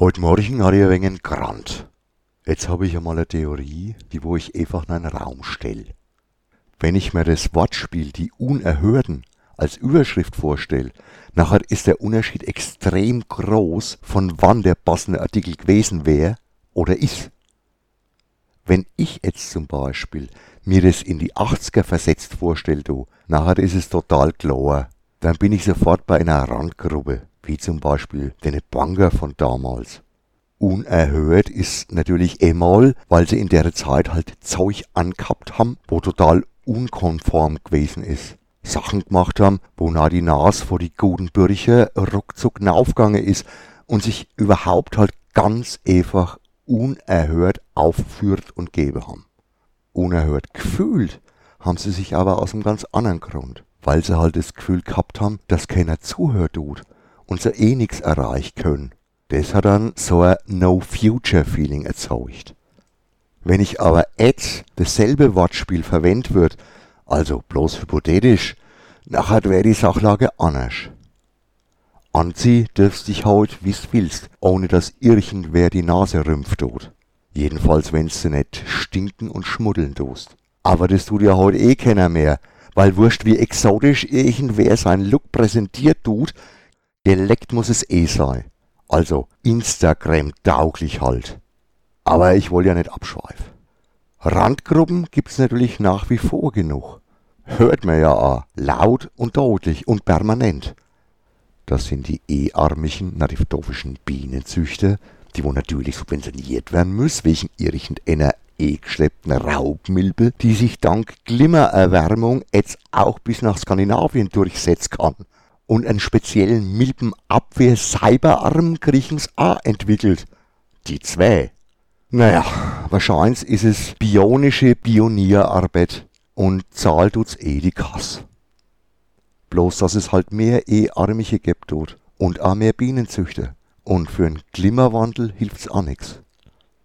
Heute Morgen hatte ich ein wenig Grant. Jetzt habe ich einmal eine Theorie, die wo ich einfach in einen Raum stelle. Wenn ich mir das Wortspiel die Unerhörten als Überschrift vorstelle, nachher ist der Unterschied extrem groß, von wann der passende Artikel gewesen wäre oder ist. Wenn ich jetzt zum Beispiel mir das in die 80er versetzt vorstelle, nachher ist es total klar. Dann bin ich sofort bei einer Randgruppe, wie zum Beispiel den Banker von damals. Unerhört ist natürlich einmal, weil sie in der Zeit halt Zeug angehabt haben, wo total unkonform gewesen ist. Sachen gemacht haben, wo na die Nase vor die guten Bürcher ruckzuck aufgegangen ist und sich überhaupt halt ganz einfach unerhört aufführt und gebe haben. Unerhört gefühlt haben sie sich aber aus einem ganz anderen Grund, weil sie halt das Gefühl gehabt haben, dass keiner zuhört tut und sie eh nichts erreichen können. Das hat dann so ein No-Future-Feeling erzeugt. Wenn ich aber jetzt dasselbe Wortspiel verwendet wird, also bloß hypothetisch, nachher wäre die Sachlage anders. Anzieh dürfst dich haut, wie's willst, ohne dass irgendwer die Nase rümpft tut. Jedenfalls wenn's du nicht stinken und schmuddeln tust. Aber das tut ja heut eh keiner mehr, weil wurscht wie exotisch irgendwer seinen Look präsentiert tut, Dialekt muss es eh sein. Also Instagram tauglich halt. Aber ich will ja nicht abschweifen. Randgruppen gibt's natürlich nach wie vor genug. Hört man ja auch, laut und deutlich und permanent. Das sind die e-armigen nariftofischen Bienenzüchter, die wo natürlich subventioniert werden müssen, wegen irgendeiner e-geschleppten Raubmilbe, die sich dank Glimmererwärmung jetzt auch bis nach Skandinavien durchsetzen kann. Und einen speziellen Milbenabwehr-Cyberarm kriechen's auch entwickelt. Die zwei. Naja, wahrscheinlich ist es bionische Pionierarbeit und zahlt tut's eh die Kasse. Bloß, dass es halt mehr E-Armige gibt dort und auch mehr Bienenzüchter. Und für einen Klimawandel hilft's auch nix.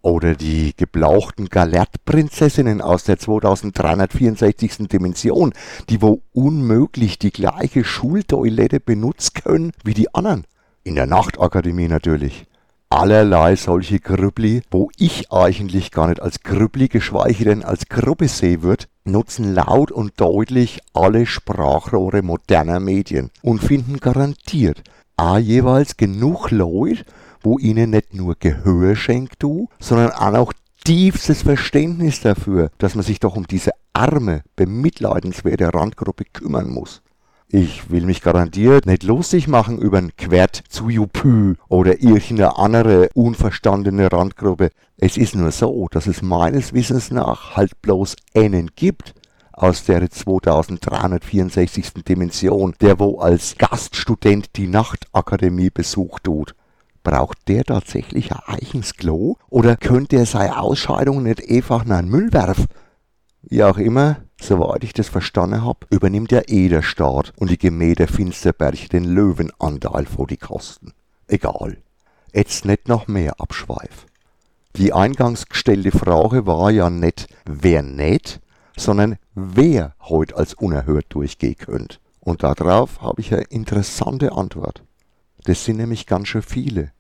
Oder die geblauchten Galertprinzessinnen aus der 2364. Dimension, die wo unmöglich die gleiche Schultoilette benutzen können wie die anderen. In der Nachtakademie natürlich allerlei solche Grüppli, wo ich eigentlich gar nicht als Grüppli, geschweige denn als Gruppe sehen würde, nutzen laut und deutlich alle Sprachrohre moderner Medien und finden garantiert auch jeweils genug Leute, wo ihnen nicht nur Gehör schenkt du, sondern auch tiefstes Verständnis dafür, dass man sich doch um diese arme, bemitleidenswerte Randgruppe kümmern muss. Ich will mich garantiert nicht lustig machen über ein Quert zu Jupü oder irgendeine andere unverstandene Randgruppe. Es ist nur so, dass es meines Wissens nach halt bloß einen gibt aus der 2364. Dimension, der wo als Gaststudent die Nachtakademie besucht tut. Braucht der tatsächlich ein Eichens Oder könnte er seine Ausscheidung nicht einfach in einen Müll werfen? Wie auch immer, soweit ich das verstanden hab, übernimmt ja eh der Staat und die Gemäder Finsterberg den Löwenanteil vor die Kosten. Egal. Jetzt nicht noch mehr Abschweif. Die eingangs gestellte Frage war ja nicht, wer nicht, sondern wer heute als unerhört durchgehen könnte. Und darauf habe ich eine interessante Antwort. Das sind nämlich ganz schön viele.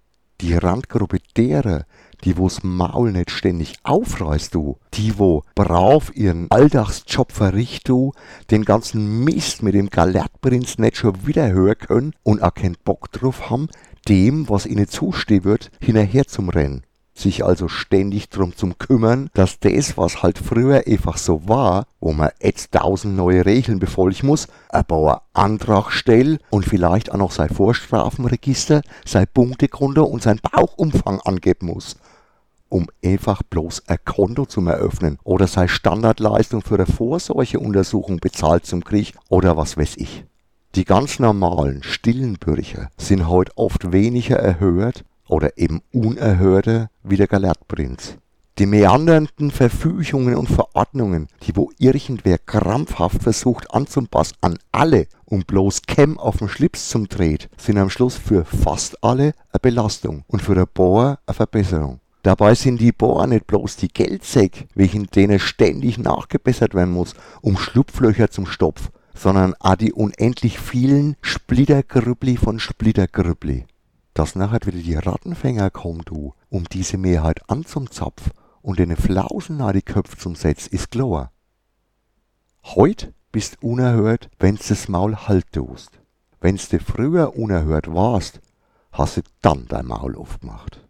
Die Randgruppe derer, die wo's Maul nicht ständig aufreißt, du, die wo brav ihren Alltagsjob verricht, du, den ganzen Mist mit dem Galertprinz nicht schon wieder hören können und auch keinen Bock drauf haben, dem, was ihnen zustehen wird, hinterher zum Rennen. Sich also ständig drum zum kümmern, dass das, was halt früher einfach so war, wo man jetzt tausend neue Regeln befolgen muss, ein paar Antrag stell und vielleicht auch noch sein Vorstrafenregister, sein Punktekonto und sein Bauchumfang angeben muss um einfach bloß ein Konto zu eröffnen oder sei Standardleistung für eine Vorsorgeuntersuchung bezahlt zum Krieg oder was weiß ich. Die ganz normalen, stillen Bürger sind heute oft weniger erhört oder eben unerhörter wie der Gelehrtprinz. Die meandernden Verfügungen und Verordnungen, die wo irgendwer krampfhaft versucht anzupassen an alle, um bloß Cam auf den Schlips zum dreht, sind am Schluss für fast alle eine Belastung und für der Bohr eine Verbesserung. Dabei sind die Bohrer nicht bloß die Geldsäcke, wegen denen ständig nachgebessert werden muss, um Schlupflöcher zum Stopf, sondern auch die unendlich vielen Splittergrüppli von Splittergrüppli. Dass nachher wieder die Rattenfänger kommen, du, um diese Mehrheit anzumzapfen und den Flausen nach die Köpfe zum Setz, ist klar. Heut bist unerhört, wenn's das Maul halt tust. Wenn's du früher unerhört warst, hast du dann dein Maul aufgemacht.